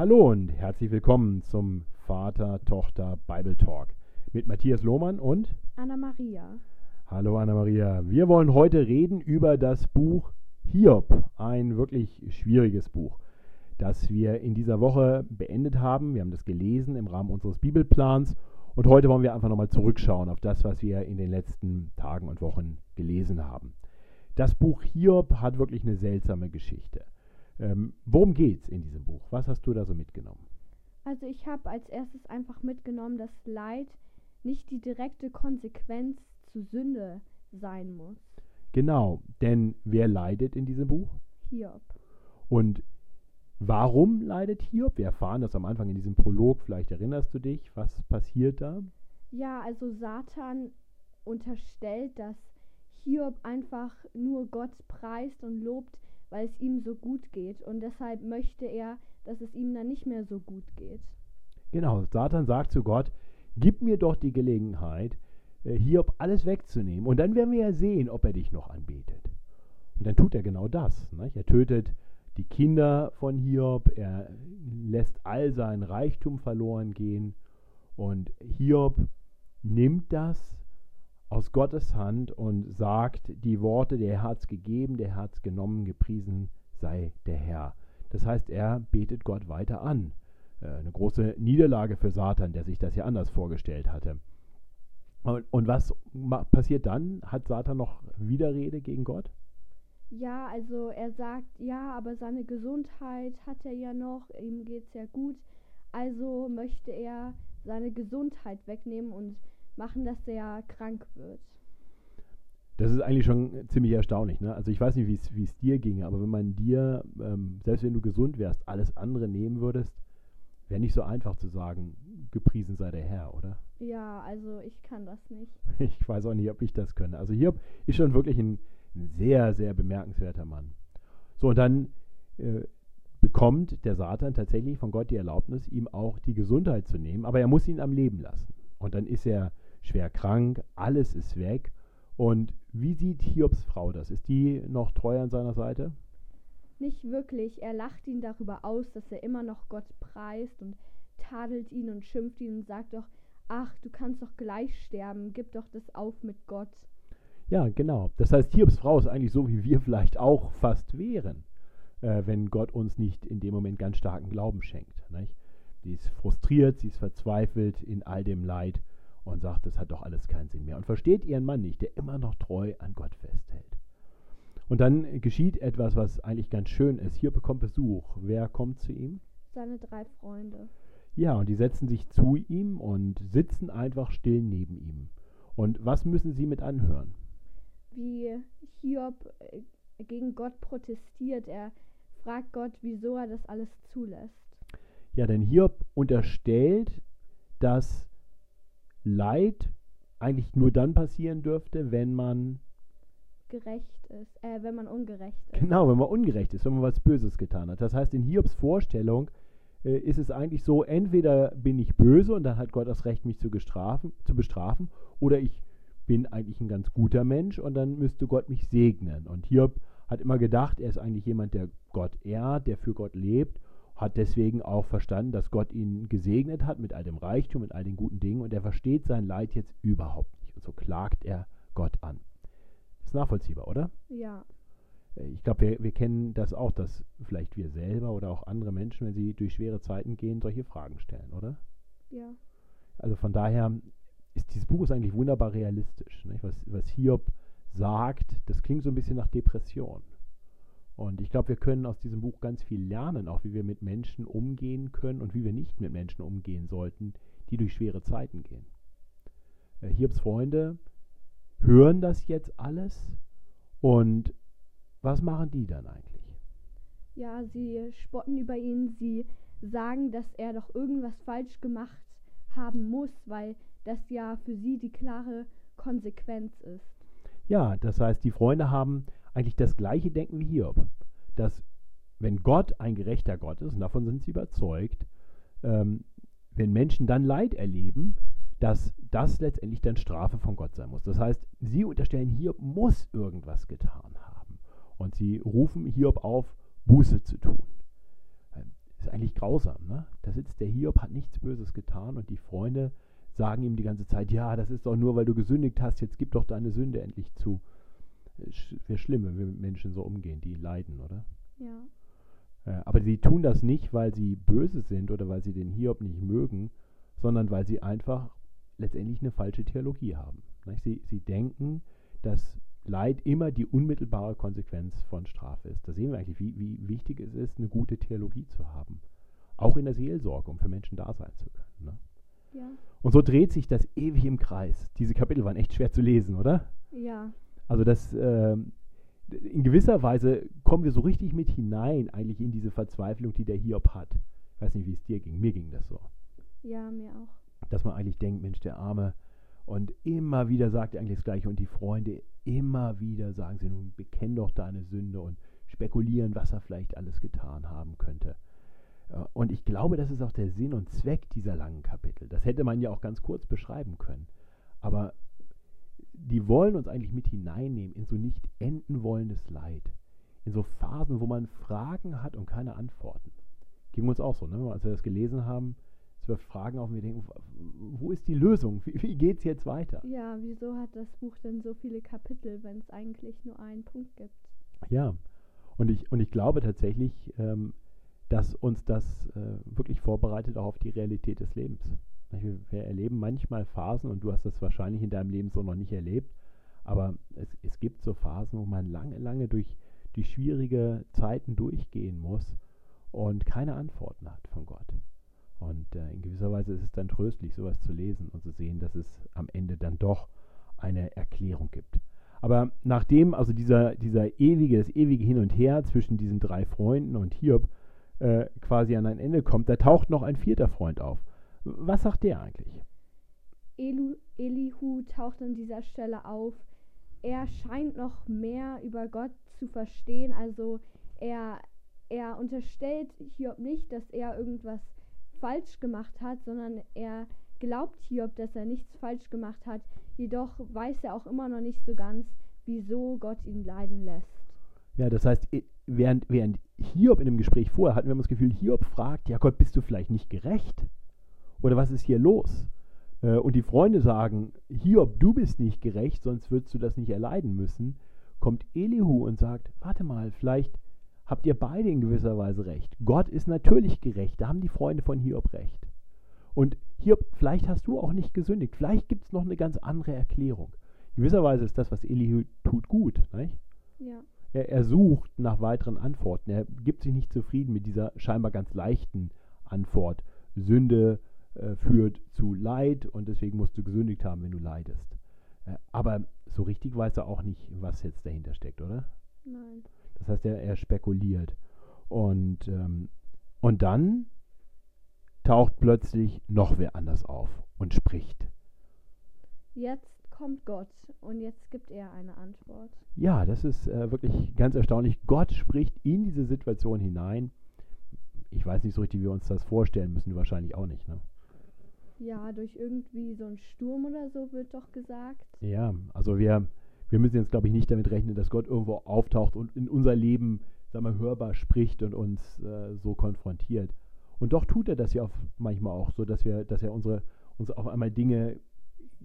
Hallo und herzlich willkommen zum Vater-Tochter Bible Talk mit Matthias Lohmann und Anna-Maria. Hallo Anna-Maria. Wir wollen heute reden über das Buch Hiob, ein wirklich schwieriges Buch, das wir in dieser Woche beendet haben. Wir haben das gelesen im Rahmen unseres Bibelplans und heute wollen wir einfach nochmal zurückschauen auf das, was wir in den letzten Tagen und Wochen gelesen haben. Das Buch Hiob hat wirklich eine seltsame Geschichte. Ähm, worum geht es in diesem Buch? Was hast du da so mitgenommen? Also ich habe als erstes einfach mitgenommen, dass Leid nicht die direkte Konsequenz zu Sünde sein muss. Genau, denn wer leidet in diesem Buch? Hiob. Und warum leidet Hiob? Wir erfahren das am Anfang in diesem Prolog, vielleicht erinnerst du dich, was passiert da? Ja, also Satan unterstellt, dass Hiob einfach nur Gott preist und lobt, weil es ihm so gut geht. Und deshalb möchte er, dass es ihm dann nicht mehr so gut geht. Genau, Satan sagt zu Gott, gib mir doch die Gelegenheit, äh, Hiob alles wegzunehmen. Und dann werden wir ja sehen, ob er dich noch anbetet. Und dann tut er genau das. Nicht? Er tötet die Kinder von Hiob, er lässt all seinen Reichtum verloren gehen. Und Hiob nimmt das aus Gottes Hand und sagt die Worte, der Herz gegeben, der Herz genommen, gepriesen sei der Herr. Das heißt, er betet Gott weiter an. Äh, eine große Niederlage für Satan, der sich das ja anders vorgestellt hatte. Und, was passiert dann? Hat Satan noch Widerrede gegen Gott? Ja, also er sagt, ja, aber seine Gesundheit hat er ja noch, ihm geht es ja gut. Also möchte er seine Gesundheit wegnehmen und machen, dass er krank wird. Das ist eigentlich schon ziemlich erstaunlich. Ne? Also ich weiß nicht, wie es dir ginge, aber wenn man dir, ähm, selbst wenn du gesund wärst, alles andere nehmen würdest, wäre nicht so einfach zu sagen, gepriesen sei der Herr, oder? Ja, also ich kann das nicht. Ich weiß auch nicht, ob ich das könne. Also Hiob ist schon wirklich ein, ein sehr, sehr bemerkenswerter Mann. So, und dann äh, bekommt der Satan tatsächlich von Gott die Erlaubnis, ihm auch die Gesundheit zu nehmen, aber er muss ihn am Leben lassen. Und dann ist er schwer krank, alles ist weg. Und wie sieht Hiobs Frau das? Ist die noch treu an seiner Seite? Nicht wirklich. Er lacht ihn darüber aus, dass er immer noch Gott preist und tadelt ihn und schimpft ihn und sagt doch, ach, du kannst doch gleich sterben, gib doch das auf mit Gott. Ja, genau. Das heißt, Hiobs Frau ist eigentlich so, wie wir vielleicht auch fast wären, äh, wenn Gott uns nicht in dem Moment ganz starken Glauben schenkt. Nicht? Sie ist frustriert, sie ist verzweifelt in all dem Leid und sagt, das hat doch alles keinen Sinn mehr. Und versteht ihren Mann nicht, der immer noch treu an Gott festhält. Und dann geschieht etwas, was eigentlich ganz schön ist. Hier bekommt Besuch. Wer kommt zu ihm? Seine drei Freunde. Ja, und die setzen sich zu ihm und sitzen einfach still neben ihm. Und was müssen sie mit anhören? Wie Hiob äh, gegen Gott protestiert. Er fragt Gott, wieso er das alles zulässt. Ja, denn Hiob unterstellt, dass Leid eigentlich nur dann passieren dürfte, wenn man gerecht ist, äh, wenn man ungerecht ist. Genau, wenn man ungerecht ist, wenn man was Böses getan hat. Das heißt, in Hiobs Vorstellung äh, ist es eigentlich so, entweder bin ich böse und dann hat Gott das Recht, mich zu, gestrafen, zu bestrafen, oder ich bin eigentlich ein ganz guter Mensch und dann müsste Gott mich segnen. Und Hiob hat immer gedacht, er ist eigentlich jemand, der Gott ehrt, der für Gott lebt hat deswegen auch verstanden, dass Gott ihn gesegnet hat mit all dem Reichtum, mit all den guten Dingen und er versteht sein Leid jetzt überhaupt nicht. Und so klagt er Gott an. Ist nachvollziehbar, oder? Ja. Äh, ich glaube, wir, wir kennen das auch, dass vielleicht wir selber oder auch andere Menschen, wenn sie durch schwere Zeiten gehen, solche Fragen stellen, oder? Ja. Also von daher ist dieses Buch ist eigentlich wunderbar realistisch. Nicht? Was, was Hiob sagt, das klingt so ein bisschen nach Depression. Und ich glaube, wir können aus diesem Buch ganz viel lernen, auch wie wir mit Menschen umgehen können und wie wir nicht mit Menschen umgehen sollten, die durch schwere Zeiten gehen. Äh, Hiobs Freunde hören das jetzt alles und was machen die dann eigentlich? Ja, sie spotten über ihn, sie sagen, dass er doch irgendwas falsch gemacht haben muss, weil das ja für sie die klare Konsequenz ist. Ja, das heißt, die Freunde haben eigentlich das gleiche Denken wie Hiob, dass wenn Gott ein gerechter Gott ist, und davon sind sie überzeugt, ähm, wenn Menschen dann Leid erleben, dass das letztendlich dann Strafe von Gott sein muss. Das heißt, sie unterstellen, Hiob muss irgendwas getan haben. Und sie rufen Hiob auf, Buße zu tun. Ähm, ist eigentlich grausam. Ne? Da sitzt der Hiob, hat nichts Böses getan und die Freunde sagen ihm die ganze Zeit, ja, das ist doch nur, weil du gesündigt hast, jetzt gib doch deine Sünde endlich zu. Wäre schlimm, wenn wir mit Menschen so umgehen, die leiden, oder? Ja. Äh, aber sie tun das nicht, weil sie böse sind oder weil sie den Hiob nicht mögen, sondern weil sie einfach letztendlich eine falsche Theologie haben. Sie, sie denken, dass Leid immer die unmittelbare Konsequenz von Strafe ist. Da sehen wir eigentlich, wie, wie wichtig es ist, eine gute Theologie zu haben. Auch in der Seelsorge, um für Menschen da sein zu können. Ne? Ja. Und so dreht sich das ewig im Kreis. Diese Kapitel waren echt schwer zu lesen, oder? Ja. Also das, äh, in gewisser Weise kommen wir so richtig mit hinein eigentlich in diese Verzweiflung, die der Hiob hat. Ich weiß nicht, wie es dir ging. Mir ging das so. Ja, mir auch. Dass man eigentlich denkt, Mensch, der Arme. Und immer wieder sagt er eigentlich das Gleiche. Und die Freunde immer wieder sagen sie nun, bekenn doch deine Sünde und spekulieren, was er vielleicht alles getan haben könnte. Äh, und ich glaube, das ist auch der Sinn und Zweck dieser langen Kapitel. Das hätte man ja auch ganz kurz beschreiben können. Aber die wollen uns eigentlich mit hineinnehmen in so nicht enden wollendes Leid. In so Phasen, wo man Fragen hat und keine Antworten. Ging uns auch so, ne? als wir das gelesen haben, dass wir Fragen auf und wir denken, wo ist die Lösung? Wie, wie geht es jetzt weiter? Ja, wieso hat das Buch denn so viele Kapitel, wenn es eigentlich nur einen Punkt gibt? Ja, und ich, und ich glaube tatsächlich, ähm, dass uns das äh, wirklich vorbereitet auch auf die Realität des Lebens. Wir, erleben manchmal Phasen, und du hast das wahrscheinlich in deinem Leben so noch nicht erlebt, aber es, es gibt so Phasen, wo man lange, lange durch die schwierige Zeiten durchgehen muss und keine Antworten hat von Gott. Und äh, in gewisser Weise ist es dann tröstlich, sowas zu lesen und zu sehen, dass es am Ende dann doch eine Erklärung gibt. Aber nachdem also dieser, dieser ewige, das ewige Hin und Her zwischen diesen drei Freunden und Hiob äh, quasi an ein Ende kommt, da taucht noch ein vierter Freund auf. Was sagt der eigentlich? Elu, Elihu taucht an dieser Stelle auf. Er scheint noch mehr über Gott zu verstehen. Also er, er unterstellt Hiob nicht, dass er irgendwas falsch gemacht hat, sondern er glaubt Hiob, dass er nichts falsch gemacht hat. Jedoch weiß er auch immer noch nicht so ganz, wieso Gott ihn leiden lässt. Ja, das heißt, während, während Hiob in dem Gespräch vorher hatten wir das Gefühl, Hiob fragt, ja Gott, bist du vielleicht nicht gerecht? Oder was ist hier los? Äh, und die Freunde sagen, Hiob, du bist nicht gerecht, sonst würdest du das nicht erleiden müssen. Kommt Elihu und sagt, warte mal, vielleicht habt ihr beide in gewisser Weise recht. Gott ist natürlich gerecht, da haben die Freunde von Hiob recht. Und Hiob, vielleicht hast du auch nicht gesündigt, vielleicht gibt es noch eine ganz andere Erklärung. In gewisser Weise ist das, was Elihu tut, gut. Nicht? Ja. Er, er sucht nach weiteren Antworten. Er gibt sich nicht zufrieden mit dieser scheinbar ganz leichten Antwort. Sünde äh, führt zu Leid und deswegen musst du gesündigt haben, wenn du leidest. Äh, aber so richtig weiß er auch nicht, was jetzt dahinter steckt, oder? Nein. Das heißt, er, er spekuliert. Und, ähm, und dann taucht plötzlich noch wer anders auf und spricht. Jetzt kommt Gott und jetzt gibt er eine Antwort. Ja, das ist äh, wirklich ganz erstaunlich. Gott spricht in diese Situation hinein. Ich weiß nicht so richtig, wie wir uns das vorstellen müssen, wahrscheinlich auch nicht. Ne? Ja, durch irgendwie so einen Sturm oder so wird doch gesagt. Ja, also wir, wir müssen jetzt, glaube ich, nicht damit rechnen, dass Gott irgendwo auftaucht und in unser Leben, sagen wir, hörbar spricht und uns äh, so konfrontiert. Und doch tut er das ja manchmal auch so, dass wir, dass er unsere, uns auf einmal Dinge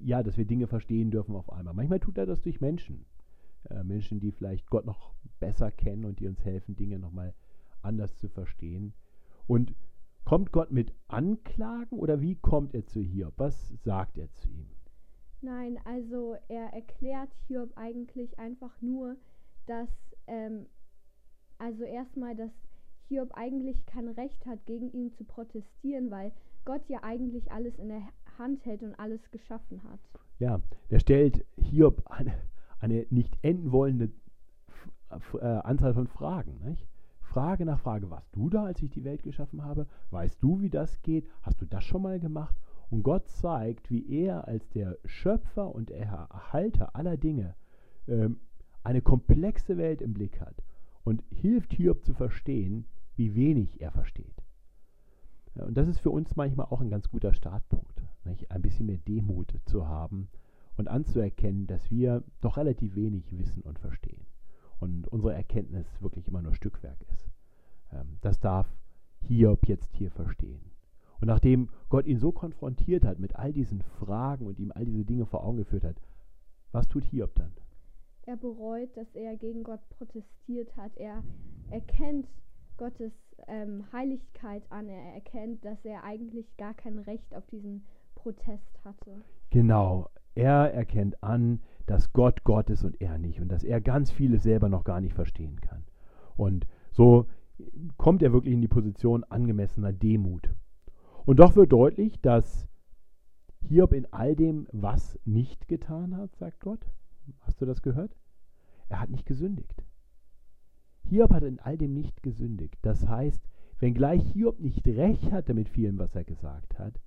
ja, dass wir Dinge verstehen dürfen auf einmal. Manchmal tut er das durch Menschen. Äh, Menschen, die vielleicht Gott noch besser kennen und die uns helfen, Dinge nochmal anders zu verstehen. Und kommt Gott mit Anklagen oder wie kommt er zu Hiob? Was sagt er zu ihm? Nein, also er erklärt Hiob eigentlich einfach nur, dass, ähm, also erstmal, dass Hiob eigentlich kein Recht hat, gegen ihn zu protestieren, weil Gott ja eigentlich alles in der Hand hält und alles geschaffen hat. Ja, der stellt Hiob eine, eine nicht enden wollende äh, Anzahl von Fragen. Nicht? Frage nach Frage, warst du da, als ich die Welt geschaffen habe? Weißt du, wie das geht? Hast du das schon mal gemacht? Und Gott zeigt, wie er als der Schöpfer und Erhalter aller Dinge ähm, eine komplexe Welt im Blick hat und hilft Hiob zu verstehen, wie wenig er versteht. Und das ist für uns manchmal auch ein ganz guter Startpunkt nicht? ein bisschen mehr Demut zu haben und anzuerkennen, dass wir doch relativ wenig wissen und verstehen und unsere Erkenntnis wirklich immer nur Stückwerk ist. Ähm, das darf Hiob jetzt hier verstehen. Und nachdem Gott ihn so konfrontiert hat mit all diesen Fragen und ihm all diese Dinge vor Augen geführt hat, was tut Hiob dann? Er bereut, dass er gegen Gott protestiert hat. Er erkennt Gottes ähm, Heiligkeit an. Er erkennt, dass er eigentlich gar kein Recht auf diesen Protest hatte. Genau. Er erkennt an, dass Gott Gott ist und er nicht und dass er ganz vieles selber noch gar nicht verstehen kann. Und so kommt er wirklich in die Position angemessener Demut. Und doch wird deutlich, dass Hiob in all dem was nicht getan hat, sagt Gott. Hast du das gehört? Er hat nicht gesündigt. Hiob hat in all dem nicht gesündigt. Das heißt, wenngleich Hiob nicht recht hatte mit vielem, was er gesagt hat,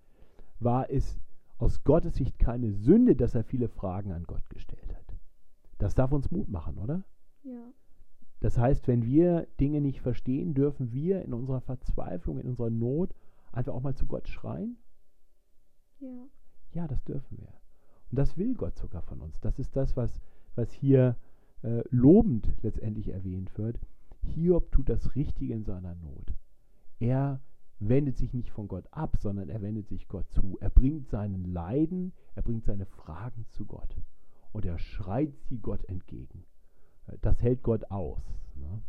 war es aus Gottes Sicht keine Sünde, dass er viele Fragen an Gott gestellt hat. Das darf uns Mut machen, oder? Ja. Das heißt, wenn wir Dinge nicht verstehen, dürfen wir in unserer Verzweiflung, in unserer Not einfach auch mal zu Gott schreien? Ja. Ja, das dürfen wir. Und das will Gott sogar von uns. Das ist das, was, was hier äh, lobend letztendlich erwähnt wird. Hiob tut das Richtige in seiner Not. Er wendet sich nicht von Gott ab, sondern er wendet sich Gott zu. Er bringt seinen Leiden, er bringt seine Fragen zu Gott. Und er schreit sie Gott entgegen. Das hält Gott aus. Ne?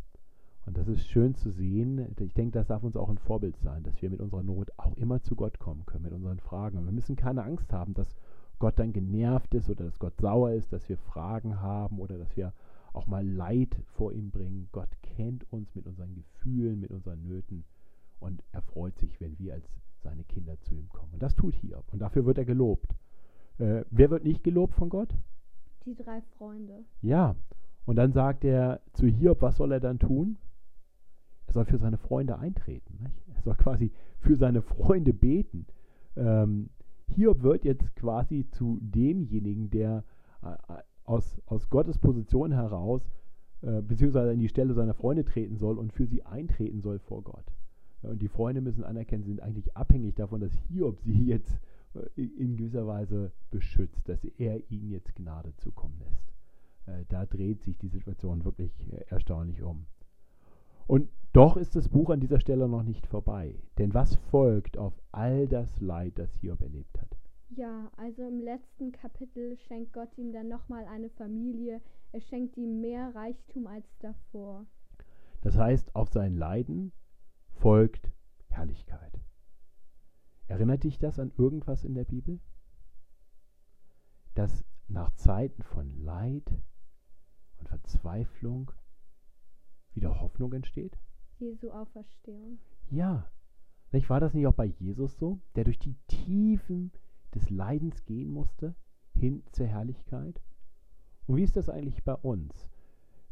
Und das ist schön zu sehen. Ich denke, das darf uns auch ein Vorbild sein, dass wir mit unserer Not auch immer zu Gott kommen können, mit unseren Fragen. Und wir müssen keine Angst haben, dass Gott dann genervt ist oder dass Gott sauer ist, dass wir Fragen haben oder dass wir auch mal Leid vor ihm bringen. Gott kennt uns mit unseren Gefühlen, mit unseren Nöten und er freut sich, wenn wir als seine Kinder zu ihm kommen. Und das tut Hiob und dafür wird er gelobt. Äh, wer wird nicht gelobt von Gott? Die drei Freunde. Ja, und dann sagt er zu Hiob, was soll er dann tun? Er soll für seine Freunde eintreten. Nicht? Er soll quasi für seine Freunde beten. Ähm, Hiob wird jetzt quasi zu demjenigen, der äh, aus, aus Gottes Position heraus äh, beziehungsweise in die Stelle seiner Freunde treten soll und für sie eintreten soll vor Gott. Und die Freunde müssen anerkennen, sie sind eigentlich abhängig davon, dass Hiob sie jetzt äh, in gewisser Weise beschützt, dass er ihnen jetzt Gnade zukommen lässt. Äh, da dreht sich die Situation wirklich äh, erstaunlich um. Und doch ist das Buch an dieser Stelle noch nicht vorbei. Denn was folgt auf all das Leid, das Hiob erlebt hat? Ja, also im letzten Kapitel schenkt Gott ihm dann nochmal eine Familie. Er schenkt ihm mehr Reichtum als davor. Das heißt, auf sein Leiden folgt Herrlichkeit. Erinnert dich das an irgendwas in der Bibel? Dass nach Zeiten von Leid und Verzweiflung wieder Hoffnung entsteht? Jesu Auferstehung. Ja. Nicht, war das nicht auch bei Jesus so, der durch die Tiefen des Leidens gehen musste, hin zur Herrlichkeit? Und wie ist das eigentlich bei uns?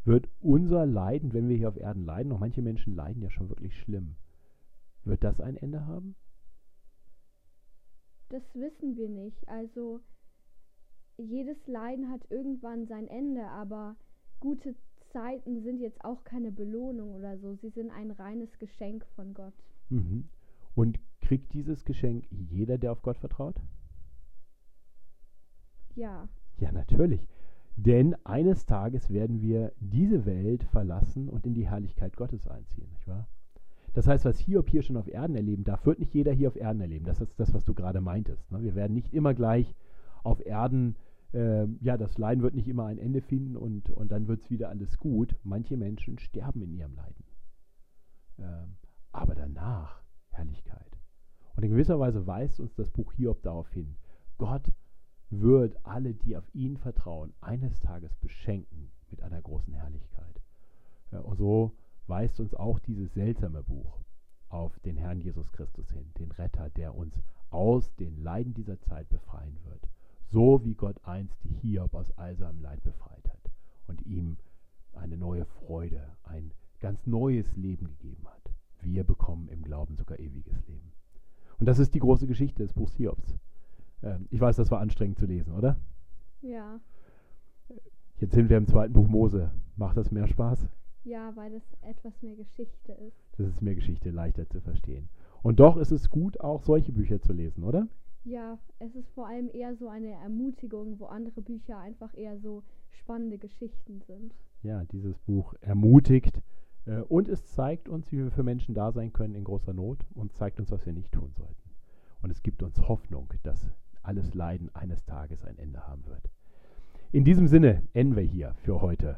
Wird unser Leiden, wenn wir hier auf Erden leiden, auch manche Menschen leiden ja schon wirklich schlimm, wird das ein Ende haben? Das wissen wir nicht. Also jedes Leiden hat irgendwann sein Ende, aber gute Zeiten sind jetzt auch keine Belohnung oder so. Sie sind ein reines Geschenk von Gott. Mhm. Und kriegt dieses Geschenk jeder, der auf Gott vertraut? Ja. Ja, natürlich. Denn eines Tages werden wir diese Welt verlassen und in die Herrlichkeit Gottes einziehen, nicht wahr? Das heißt, was Hiob hier schon auf Erden erleben darf, wird nicht jeder hier auf Erden erleben. Das ist das, was du gerade meintest. Ne? Wir werden nicht immer gleich auf Erden, äh, ja, das Leiden wird nicht immer ein Ende finden und, und dann wird es wieder alles gut. Manche Menschen sterben in ihrem Leiden. Ähm, aber danach Herrlichkeit. Und in gewisser Weise weist uns das Buch Hiob darauf hin. Gott wird alle, die auf ihn vertrauen, eines Tages beschenken mit einer großen Herrlichkeit. Ja, und so weist uns auch dieses seltsame Buch auf den Herrn Jesus Christus hin, den Retter, der uns aus den Leiden dieser Zeit befreien wird. So wie Gott einst Hiob aus all seinem Leid befreit hat und ihm eine neue Freude, ein ganz neues Leben gegeben hat. Wir bekommen im Glauben sogar ewiges Leben. Und das ist die große Geschichte des Buchs Hiobs. Ähm, ich weiß, das war anstrengend zu lesen, oder? Ja. Jetzt sind wir im zweiten Buch Mose. Macht das mehr Spaß? Ja, weil das etwas mehr Geschichte ist. Das ist mehr Geschichte leichter zu verstehen. Und doch ist es gut, auch solche Bücher zu lesen, oder? Ja, es ist vor allem eher so eine Ermutigung, wo andere Bücher einfach eher so spannende Geschichten sind. Ja, dieses Buch ermutigt, Äh, und es zeigt uns, wie wir für Menschen da sein können in großer Not und zeigt uns, was wir nicht tun sollten. Und es gibt uns Hoffnung, dass alles Leiden eines Tages ein Ende haben wird. In diesem Sinne enden wir hier für heute.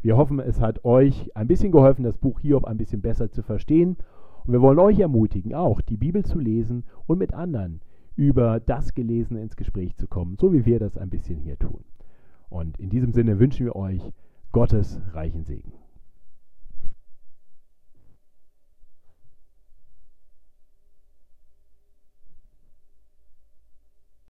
Wir hoffen, es hat euch ein bisschen geholfen, das Buch Hiob ein bisschen besser zu verstehen. Und wir wollen euch ermutigen, auch die Bibel zu lesen und mit anderen über das Gelesene ins Gespräch zu kommen, so wie wir das ein bisschen hier tun. Und in diesem Sinne wünschen wir euch Gottes reichen Segen.